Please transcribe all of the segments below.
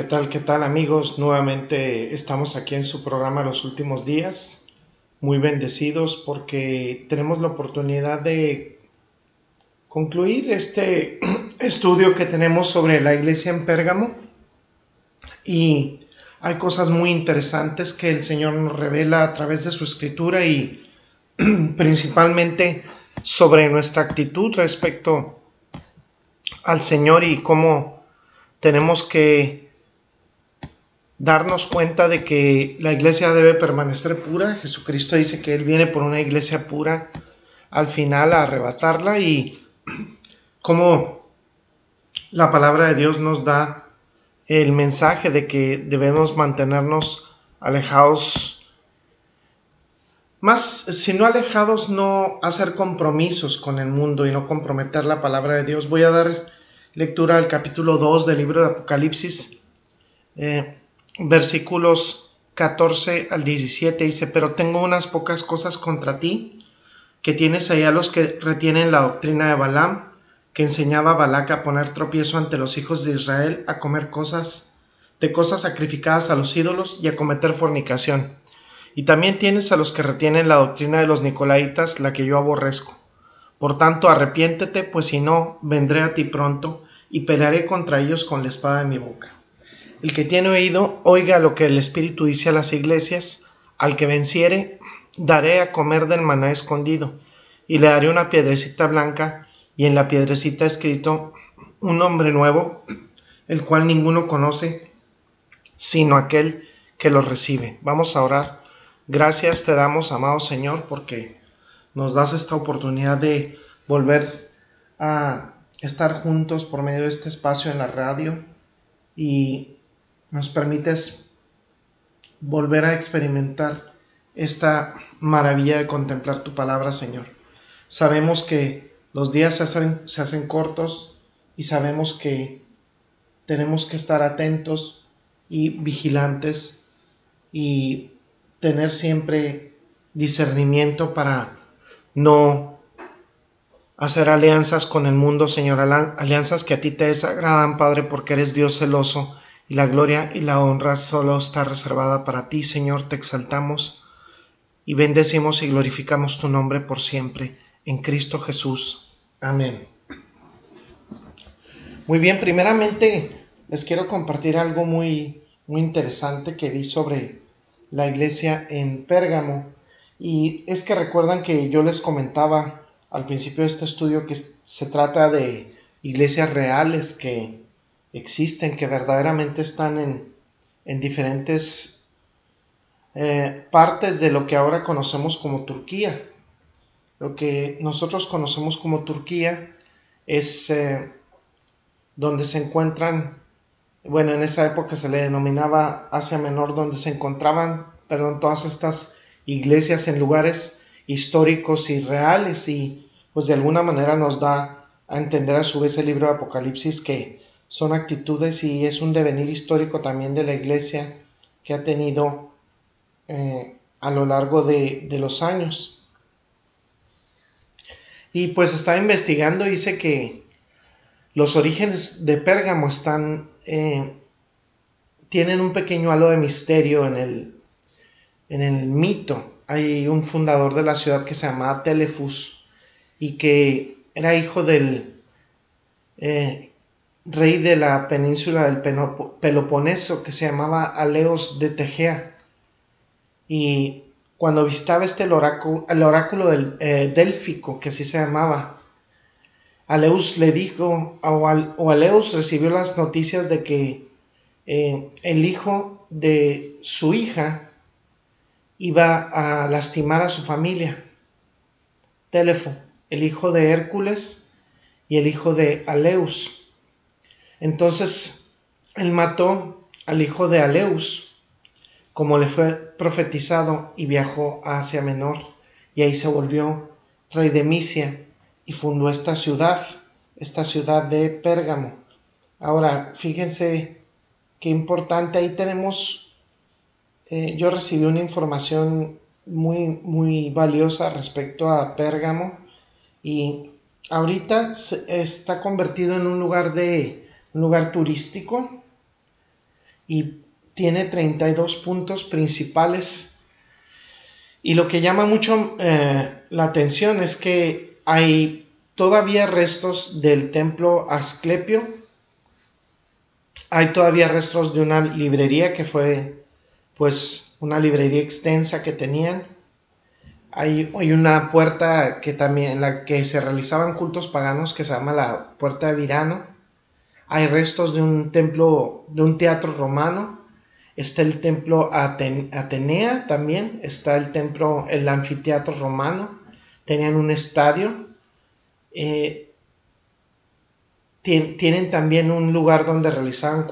¿Qué tal, qué tal amigos? Nuevamente estamos aquí en su programa Los Últimos Días, muy bendecidos porque tenemos la oportunidad de concluir este estudio que tenemos sobre la iglesia en Pérgamo y hay cosas muy interesantes que el Señor nos revela a través de su escritura y principalmente sobre nuestra actitud respecto al Señor y cómo tenemos que darnos cuenta de que la iglesia debe permanecer pura. Jesucristo dice que Él viene por una iglesia pura al final a arrebatarla y como la palabra de Dios nos da el mensaje de que debemos mantenernos alejados, más, si no alejados, no hacer compromisos con el mundo y no comprometer la palabra de Dios. Voy a dar lectura al capítulo 2 del libro de Apocalipsis. Eh, versículos 14 al 17 dice, pero tengo unas pocas cosas contra ti, que tienes allá los que retienen la doctrina de Balaam, que enseñaba a Balac a poner tropiezo ante los hijos de Israel, a comer cosas de cosas sacrificadas a los ídolos y a cometer fornicación. Y también tienes a los que retienen la doctrina de los nicolaitas, la que yo aborrezco. Por tanto, arrepiéntete, pues si no, vendré a ti pronto y pelearé contra ellos con la espada de mi boca. El que tiene oído, oiga lo que el Espíritu dice a las iglesias. Al que venciere, daré a comer del maná escondido, y le daré una piedrecita blanca, y en la piedrecita escrito un nombre nuevo, el cual ninguno conoce, sino aquel que lo recibe. Vamos a orar. Gracias te damos, amado Señor, porque nos das esta oportunidad de volver a estar juntos por medio de este espacio en la radio y nos permites volver a experimentar esta maravilla de contemplar tu palabra, Señor. Sabemos que los días se hacen, se hacen cortos y sabemos que tenemos que estar atentos y vigilantes y tener siempre discernimiento para no hacer alianzas con el mundo, Señor, alianzas que a ti te desagradan, Padre, porque eres Dios celoso y la gloria y la honra solo está reservada para ti, Señor, te exaltamos y bendecimos y glorificamos tu nombre por siempre, en Cristo Jesús. Amén. Muy bien, primeramente les quiero compartir algo muy, muy interesante que vi sobre la iglesia en Pérgamo. Y es que recuerdan que yo les comentaba al principio de este estudio que se trata de iglesias reales que existen, que verdaderamente están en, en diferentes eh, partes de lo que ahora conocemos como Turquía. Lo que nosotros conocemos como Turquía es eh, donde se encuentran, bueno, en esa época se le denominaba Asia Menor, donde se encontraban, perdón, todas estas iglesias en lugares históricos y reales y pues de alguna manera nos da a entender a su vez el libro de Apocalipsis que son actitudes y es un devenir histórico también de la iglesia que ha tenido eh, a lo largo de, los años. Y pues estaba investigando, dice que los orígenes de Pérgamo están, eh, tienen un pequeño halo de misterio en el, en el mito. Hay un fundador de la ciudad que se llamaba Telefus y que era hijo del eh, rey de la península del Peloponeso que se llamaba Aleos de Tegea. Y cuando visitaba este el oráculo, el oráculo del eh, Délfico, que así se llamaba, Aleus le dijo, o, Aleus recibió las noticias de que eh, el hijo de su hija iba a lastimar a su familia. Telefo, el hijo de Hércules y el hijo de Aleus. Entonces él mató al hijo de Aleus como le fue profetizado, y viajó a Asia Menor, y ahí se volvió rey de y fundó esta ciudad, esta ciudad de Pérgamo. Ahora, fíjense qué importante, ahí tenemos, eh, yo recibí una información muy, muy valiosa respecto a Pérgamo, y ahorita está convertido en un lugar de, un lugar turístico, y tiene 32 puntos principales y lo que llama mucho eh, la atención es que hay todavía restos del templo Asclepio, hay todavía restos de una librería que fue pues una librería extensa que tenían. Hay, hay, una puerta que también en la que se realizaban cultos paganos que se llama la puerta de Virano. Hay restos de un templo, de un teatro romano. Está el templo Atenea también, está el templo, el anfiteatro romano, tenían un estadio, eh, tienen también un lugar donde realizaban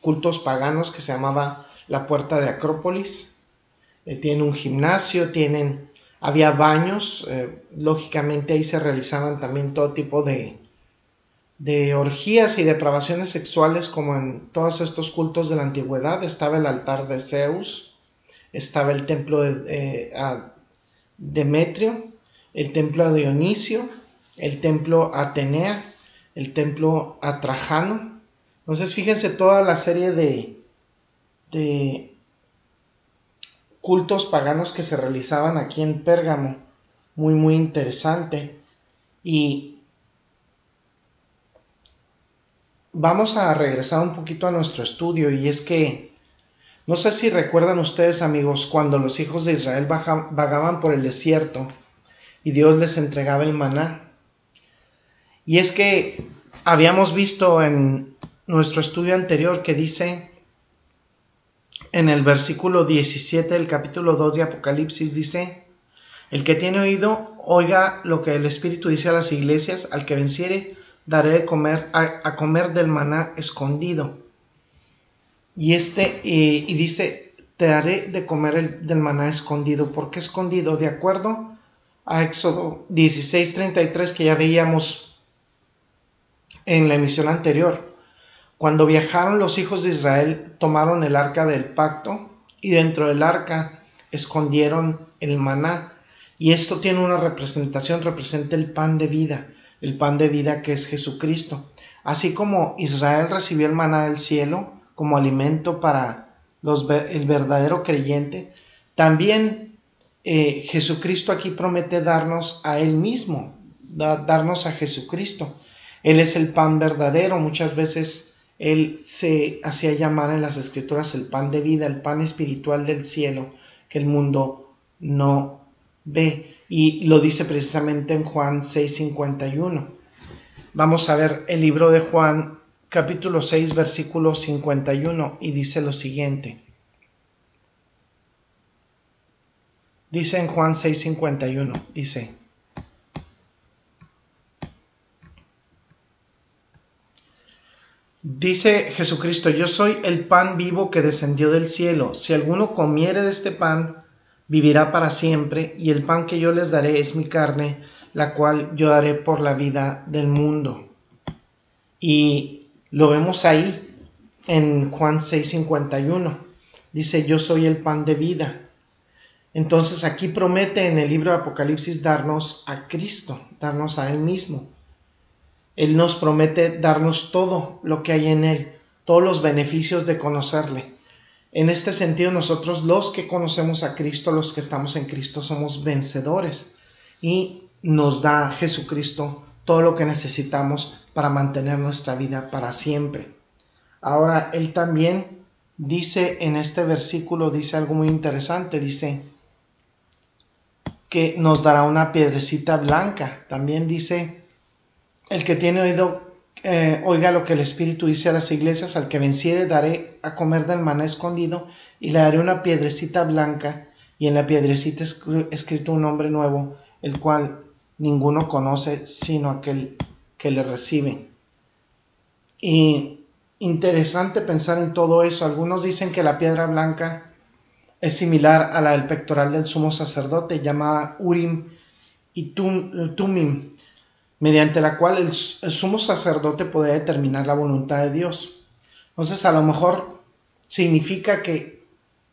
cultos paganos que se llamaba la Puerta de Acrópolis, eh, tienen un gimnasio, tienen, había baños, eh, lógicamente ahí se realizaban también todo tipo de, de orgías y depravaciones sexuales como en todos estos cultos de la antigüedad. Estaba el altar de Zeus, estaba el templo de eh, Demetrio, el templo de Dionisio, el templo Atenea, el templo Atrajano. Entonces fíjense toda la serie de, de cultos paganos que se realizaban aquí en Pérgamo. Muy, muy interesante. Y vamos a regresar un poquito a nuestro estudio y es que no sé si recuerdan ustedes amigos cuando los hijos de Israel vagaban por el desierto y Dios les entregaba el maná. Y es que habíamos visto en nuestro estudio anterior que dice en el versículo 17 del capítulo 2 de Apocalipsis dice, el que tiene oído, oiga lo que el Espíritu dice a las iglesias, al que venciere, daré de comer a, comer del maná escondido. Y este, y, dice, te daré de comer el, del maná escondido. ¿Por qué escondido? De acuerdo a Éxodo 16:33 que ya veíamos en la emisión anterior. Cuando viajaron los hijos de Israel, tomaron el arca del pacto y dentro del arca escondieron el maná. Y esto tiene una representación, representa el pan de vida el pan de vida que es Jesucristo. Así como Israel recibió el maná del cielo como alimento para los, el verdadero creyente, también eh, Jesucristo aquí promete darnos a Él mismo, darnos a Jesucristo. Él es el pan verdadero. Muchas veces Él se hacía llamar en las escrituras el pan de vida, el pan espiritual del cielo que el mundo no ve y lo dice precisamente en Juan 6:51. Vamos a ver el libro de Juan capítulo 6 versículo 51 y dice lo siguiente. Dice en Juan 6:51, dice, Dice Jesucristo, yo soy el pan vivo que descendió del cielo. Si alguno comiere de este pan, vivirá para siempre, y el pan que yo les daré es mi carne, la cual yo daré por la vida del mundo. Y lo vemos ahí en Juan 6:51. Dice, yo soy el pan de vida. Entonces aquí promete en el libro de Apocalipsis darnos a Cristo, darnos a Él mismo. Él nos promete darnos todo lo que hay en Él, todos los beneficios de conocerle. En este sentido, nosotros los que conocemos a Cristo, los que estamos en Cristo, somos vencedores y nos da Jesucristo todo lo que necesitamos para mantener nuestra vida para siempre. Ahora, Él también dice en este versículo, dice algo muy interesante, dice que nos dará una piedrecita blanca. También dice, el que tiene oído eh, oiga lo que el Espíritu dice a las iglesias, al que venciere daré a comer del maná escondido y le daré una piedrecita blanca y en la piedrecita escrito un nombre nuevo, el cual ninguno conoce sino aquel que le recibe. Y interesante pensar en todo eso. Algunos dicen que la piedra blanca es similar a la del pectoral del sumo sacerdote, llamada Urim y Tumim, mediante la cual el, sumo sacerdote puede determinar la voluntad de Dios. Entonces, a lo mejor significa que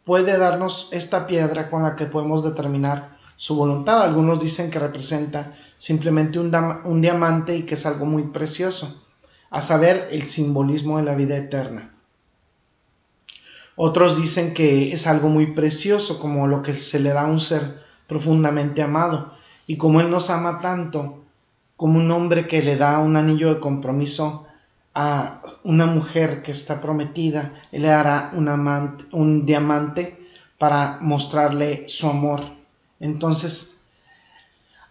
puede darnos esta piedra con la que podemos determinar su voluntad. Algunos dicen que representa simplemente un diamante y que es algo muy precioso, a saber, el simbolismo de la vida eterna. Otros dicen que es algo muy precioso, como lo que se le da a un ser profundamente amado. Y como Él nos ama tanto, como un hombre que le da un anillo de compromiso a una mujer que está prometida, Él le dará un, un diamante para mostrarle su amor. Entonces,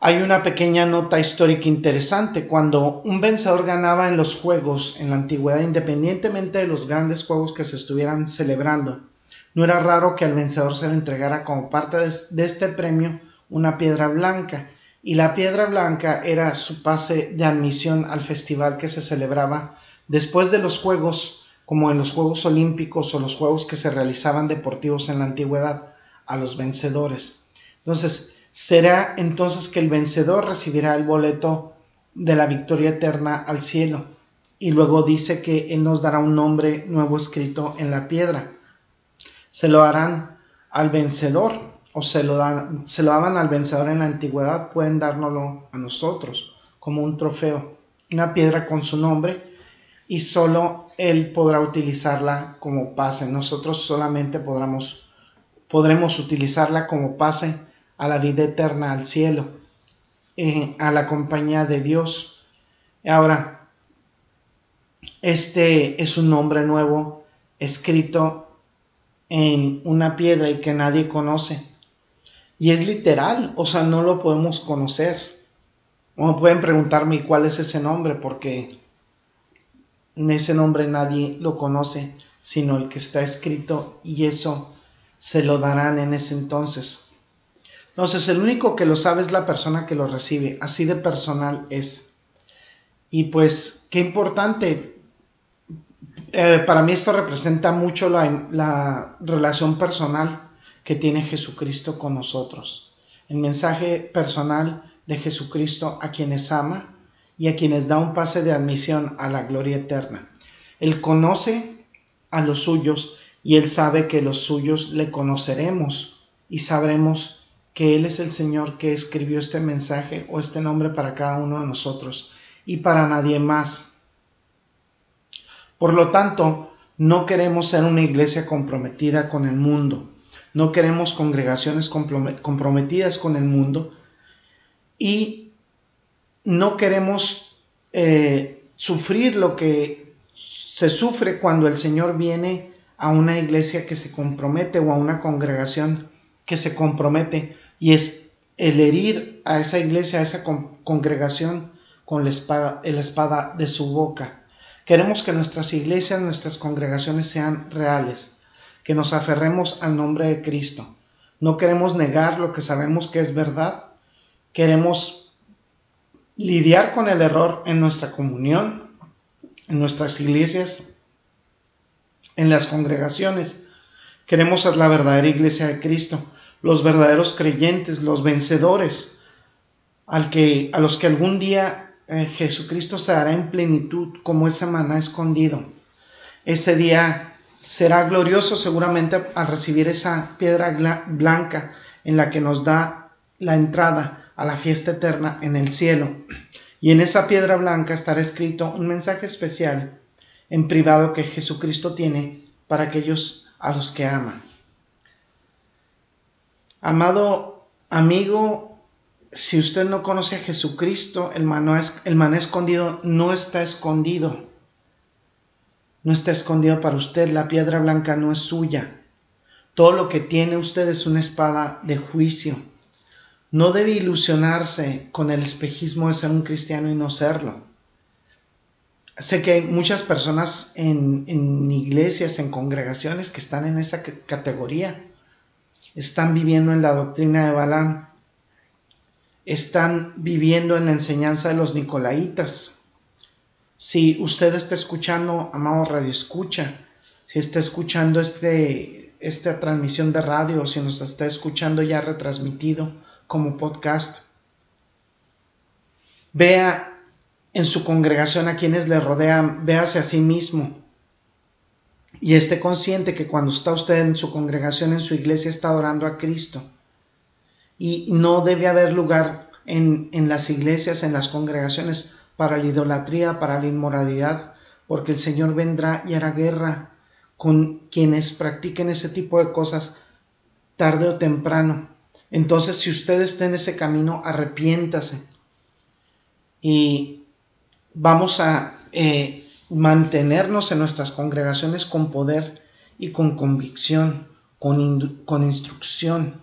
hay una pequeña nota histórica interesante. Cuando un vencedor ganaba en los juegos en la antigüedad, independientemente de los grandes juegos que se estuvieran celebrando, no era raro que al vencedor se le entregara como parte de este premio una piedra blanca. Y la piedra blanca era su pase de admisión al festival que se celebraba después de los juegos, como en los Juegos Olímpicos o los juegos que se realizaban deportivos en la antigüedad, a los vencedores. Entonces, será entonces que el vencedor recibirá el boleto de la victoria eterna al cielo. Y luego dice que Él nos dará un nombre nuevo escrito en la piedra. Se lo harán al vencedor o se lo, dan, se lo daban al vencedor en la antigüedad, pueden dárnoslo a nosotros como un trofeo, una piedra con su nombre y solo Él podrá utilizarla como pase. Nosotros solamente podremos, podremos utilizarla como pase a la vida eterna, al cielo, eh, a la compañía de Dios. Ahora, este es un nombre nuevo escrito en una piedra y que nadie conoce. Y es literal, o sea, no lo podemos conocer. O pueden preguntarme cuál es ese nombre, porque en ese nombre nadie lo conoce, sino el que está escrito, y eso se lo darán en ese entonces. Entonces, el único que lo sabe es la persona que lo recibe, así de personal es. Y pues, qué importante. Eh, para mí esto representa mucho la, la relación personal que tiene Jesucristo con nosotros. El mensaje personal de Jesucristo a quienes ama y a quienes da un pase de admisión a la gloria eterna. Él conoce a los suyos y él sabe que los suyos le conoceremos y sabremos que Él es el Señor que escribió este mensaje o este nombre para cada uno de nosotros y para nadie más. Por lo tanto, no queremos ser una iglesia comprometida con el mundo, no queremos congregaciones comprometidas con el mundo y no queremos eh, sufrir lo que se sufre cuando el Señor viene a una iglesia que se compromete o a una congregación que se compromete y es el herir a esa iglesia, a esa congregación con la espada, la espada de su boca. Queremos que nuestras iglesias, nuestras congregaciones sean reales, que nos aferremos al nombre de Cristo. No queremos negar lo que sabemos que es verdad. Queremos lidiar con el error en nuestra comunión, en nuestras iglesias, en las congregaciones. Queremos ser la verdadera iglesia de Cristo los verdaderos creyentes, los vencedores, al a los que algún día eh, Jesucristo se dará en plenitud como ese maná escondido. Ese día será glorioso seguramente al recibir esa piedra blanca en la que nos da la entrada a la fiesta eterna en el cielo. Y en esa piedra blanca estará escrito un mensaje especial en privado que Jesucristo tiene para aquellos a los que ama. Amado amigo, si usted no conoce a Jesucristo, el maná, el escondido no está escondido. No está escondido para usted, la piedra blanca no es suya. Todo lo que tiene usted es una espada de juicio. No debe ilusionarse con el espejismo de ser un cristiano y no serlo. Sé que hay muchas personas en, iglesias, en congregaciones que están en esa categoría están viviendo en la doctrina de Balaam, están viviendo en la enseñanza de los Nicolaitas. Si usted está escuchando, amado Radio Escucha, si está escuchando este, esta transmisión de radio si nos está escuchando ya retransmitido como podcast, vea en su congregación a quienes le rodean, véase a sí mismo y esté consciente que cuando está usted en su congregación, en su iglesia, está adorando a Cristo. Y no debe haber lugar en, en las iglesias, en las congregaciones, para la idolatría, para la inmoralidad, porque el Señor vendrá y hará guerra con quienes practiquen ese tipo de cosas tarde o temprano. Entonces, si usted está en ese camino, arrepiéntase. Y vamos a eh, mantenernos en nuestras congregaciones con poder y con convicción, con, con instrucción.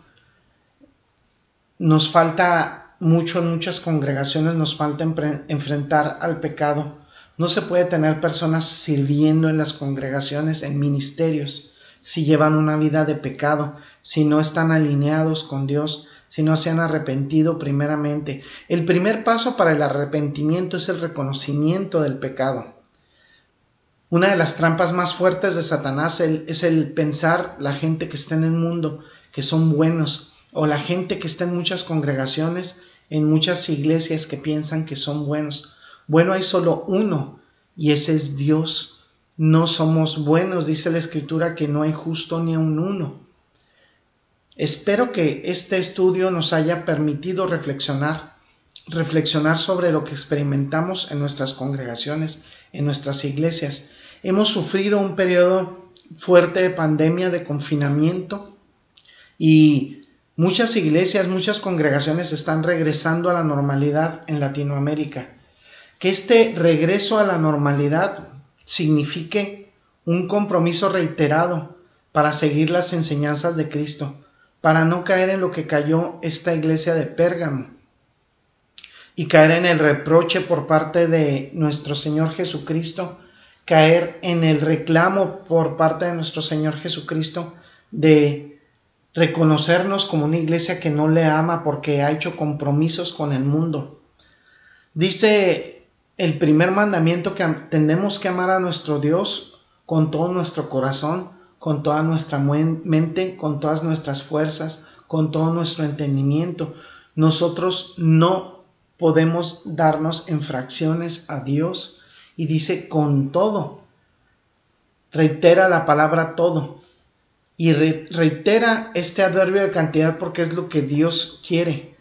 Nos falta mucho en muchas congregaciones, nos falta enfrentar al pecado. No se puede tener personas sirviendo en las congregaciones, en ministerios, si llevan una vida de pecado, si no están alineados con Dios, si no se han arrepentido primeramente. El primer paso para el arrepentimiento es el reconocimiento del pecado. Una de las trampas más fuertes de Satanás es el pensar la gente que está en el mundo que son buenos o la gente que está en muchas congregaciones, en muchas iglesias que piensan que son buenos. Bueno, hay solo uno y ese es Dios. No somos buenos, dice la escritura que no hay justo ni a un uno. Espero que este estudio nos haya permitido reflexionar, reflexionar sobre lo que experimentamos en nuestras congregaciones, en nuestras iglesias. Hemos sufrido un periodo fuerte de pandemia, de confinamiento y muchas iglesias, muchas congregaciones están regresando a la normalidad en Latinoamérica. Que este regreso a la normalidad signifique un compromiso reiterado para seguir las enseñanzas de Cristo, para no caer en lo que cayó esta iglesia de Pérgamo y caer en el reproche por parte de nuestro Señor Jesucristo caer en el reclamo por parte de nuestro Señor Jesucristo de reconocernos como una iglesia que no le ama porque ha hecho compromisos con el mundo. Dice el primer mandamiento que tenemos que amar a nuestro Dios con todo nuestro corazón, con toda nuestra mente, con todas nuestras fuerzas, con todo nuestro entendimiento. Nosotros no podemos darnos infracciones a Dios y dice con todo. Reitera la palabra todo. Y reitera este adverbio de cantidad porque es lo que Dios quiere.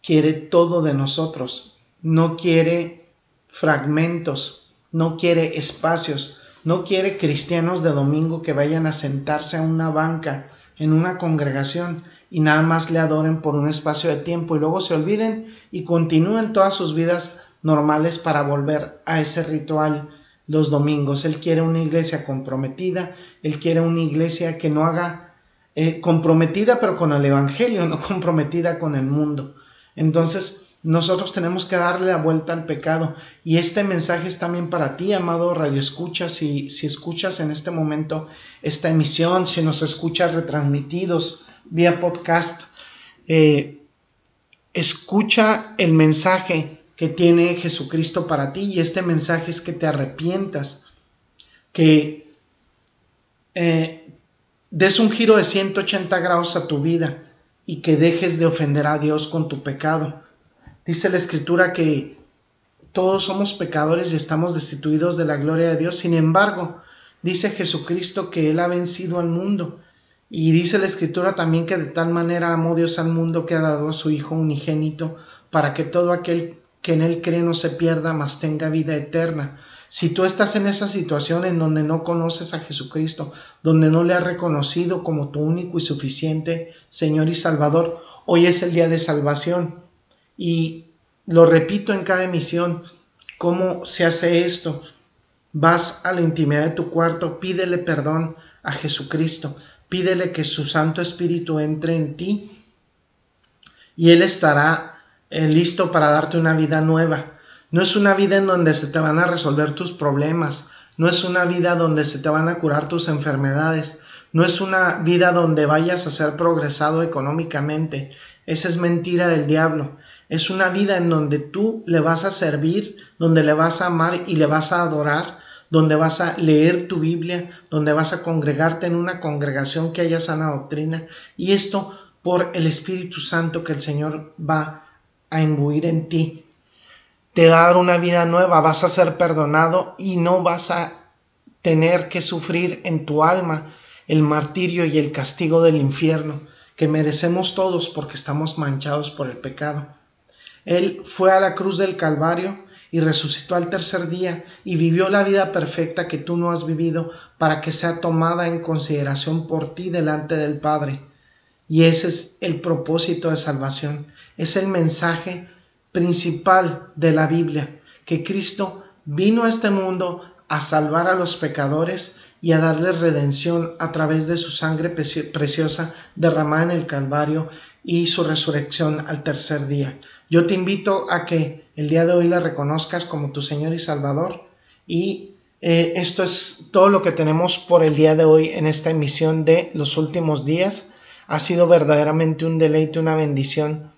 Quiere todo de nosotros. No quiere fragmentos. No quiere espacios. No quiere cristianos de domingo que vayan a sentarse a una banca en una congregación y nada más le adoren por un espacio de tiempo y luego se olviden y continúen todas sus vidas normales para volver a ese ritual los domingos. Él quiere una iglesia comprometida, él quiere una iglesia que no haga eh, comprometida pero con el Evangelio, no comprometida con el mundo. Entonces, nosotros tenemos que darle la vuelta al pecado. Y este mensaje es también para ti, amado Radio Escucha, si, si escuchas en este momento esta emisión, si nos escuchas retransmitidos vía podcast, eh, escucha el mensaje que tiene Jesucristo para ti y este mensaje es que te arrepientas, que eh, des un giro de 180 grados a tu vida y que dejes de ofender a Dios con tu pecado. Dice la escritura que todos somos pecadores y estamos destituidos de la gloria de Dios. Sin embargo, dice Jesucristo que Él ha vencido al mundo. Y dice la escritura también que de tal manera amó Dios al mundo que ha dado a su Hijo unigénito para que todo aquel que en él cree no se pierda, mas tenga vida eterna. Si tú estás en esa situación en donde no conoces a Jesucristo, donde no le has reconocido como tu único y suficiente Señor y Salvador, hoy es el día de salvación. Y lo repito en cada emisión, ¿cómo se hace esto? Vas a la intimidad de tu cuarto, pídele perdón a Jesucristo, pídele que su Santo Espíritu entre en ti y Él estará eh, listo para darte una vida nueva. No es una vida en donde se te van a resolver tus problemas, no es una vida donde se te van a curar tus enfermedades, no es una vida donde vayas a ser progresado económicamente. Esa es mentira del diablo. Es una vida en donde tú le vas a servir, donde le vas a amar y le vas a adorar, donde vas a leer tu Biblia, donde vas a congregarte en una congregación que haya sana doctrina. Y esto por el Espíritu Santo que el Señor va a imbuir en ti. Te va dar una vida nueva, vas a ser perdonado y no vas a tener que sufrir en tu alma el martirio y el castigo del infierno que merecemos todos porque estamos manchados por el pecado. Él fue a la cruz del Calvario y resucitó al tercer día y vivió la vida perfecta que tú no has vivido para que sea tomada en consideración por ti delante del Padre. Y ese es el propósito de salvación, es el mensaje principal de la Biblia, que Cristo vino a este mundo a salvar a los pecadores y a darles redención a través de su sangre preciosa derramada en el Calvario y su resurrección al tercer día. Yo te invito a que el día de hoy la reconozcas como tu Señor y Salvador y eh, esto es todo lo que tenemos por el día de hoy en esta emisión de los últimos días. Ha sido verdaderamente un deleite, una bendición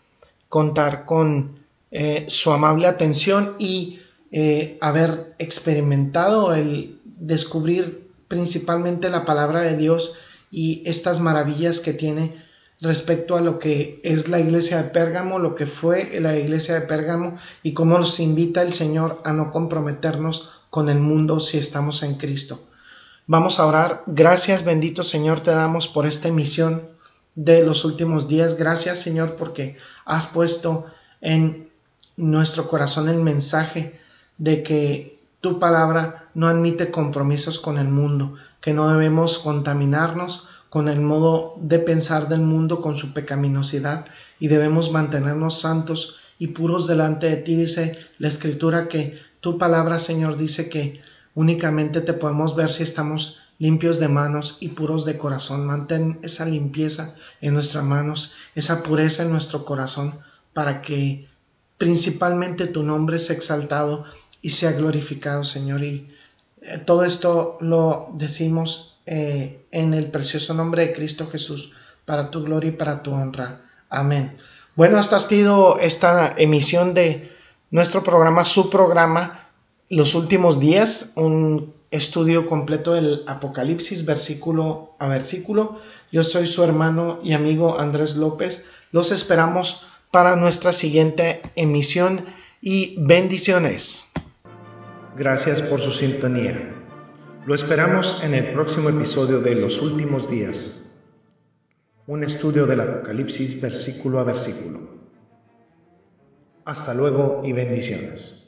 contar con eh, su amable atención y eh, haber experimentado el descubrir principalmente la palabra de Dios y estas maravillas que tiene respecto a lo que es la iglesia de Pérgamo, lo que fue la iglesia de Pérgamo y cómo nos invita el Señor a no comprometernos con el mundo si estamos en Cristo. Vamos a orar. Gracias, bendito Señor, te damos por esta emisión de los últimos días. Gracias, Señor, porque has puesto en nuestro corazón el mensaje de que tu palabra no admite compromisos con el mundo, que no debemos contaminarnos con el modo de pensar del mundo, con su pecaminosidad, y debemos mantenernos santos y puros delante de ti. Dice la escritura que tu palabra, Señor, dice que únicamente te podemos ver si estamos limpios de manos y puros de corazón. Mantén esa limpieza en nuestras manos, esa pureza en nuestro corazón, para que principalmente tu nombre sea exaltado y sea glorificado, Señor. Y eh, todo esto lo decimos eh, en el precioso nombre de Cristo Jesús, para tu gloria y para tu honra. Amén. Bueno, hasta ha sido esta emisión de nuestro programa, su programa, Los Últimos Días, un estudio completo del Apocalipsis, versículo a versículo. Yo soy su hermano y amigo Andrés López. Los esperamos para nuestra siguiente emisión y bendiciones. Gracias por su sintonía. Lo esperamos en el próximo episodio de Los Últimos Días, un estudio del Apocalipsis versículo a versículo. Hasta luego y bendiciones.